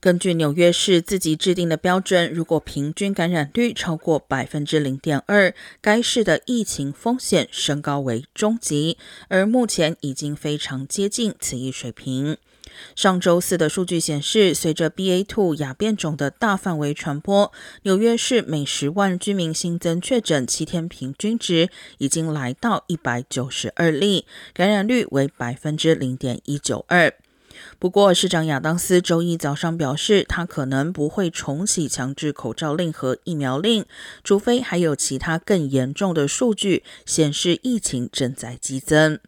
根据纽约市自己制定的标准，如果平均感染率超过百分之零点二，该市的疫情风险升高为中级，而目前已经非常接近此一水平。上周四的数据显示，随着 BA.2 亚变种的大范围传播，纽约市每十万居民新增确诊七天平均值已经来到一百九十二例，感染率为百分之零点一九二。不过，市长亚当斯周一早上表示，他可能不会重启强制口罩令和疫苗令，除非还有其他更严重的数据显示疫情正在激增。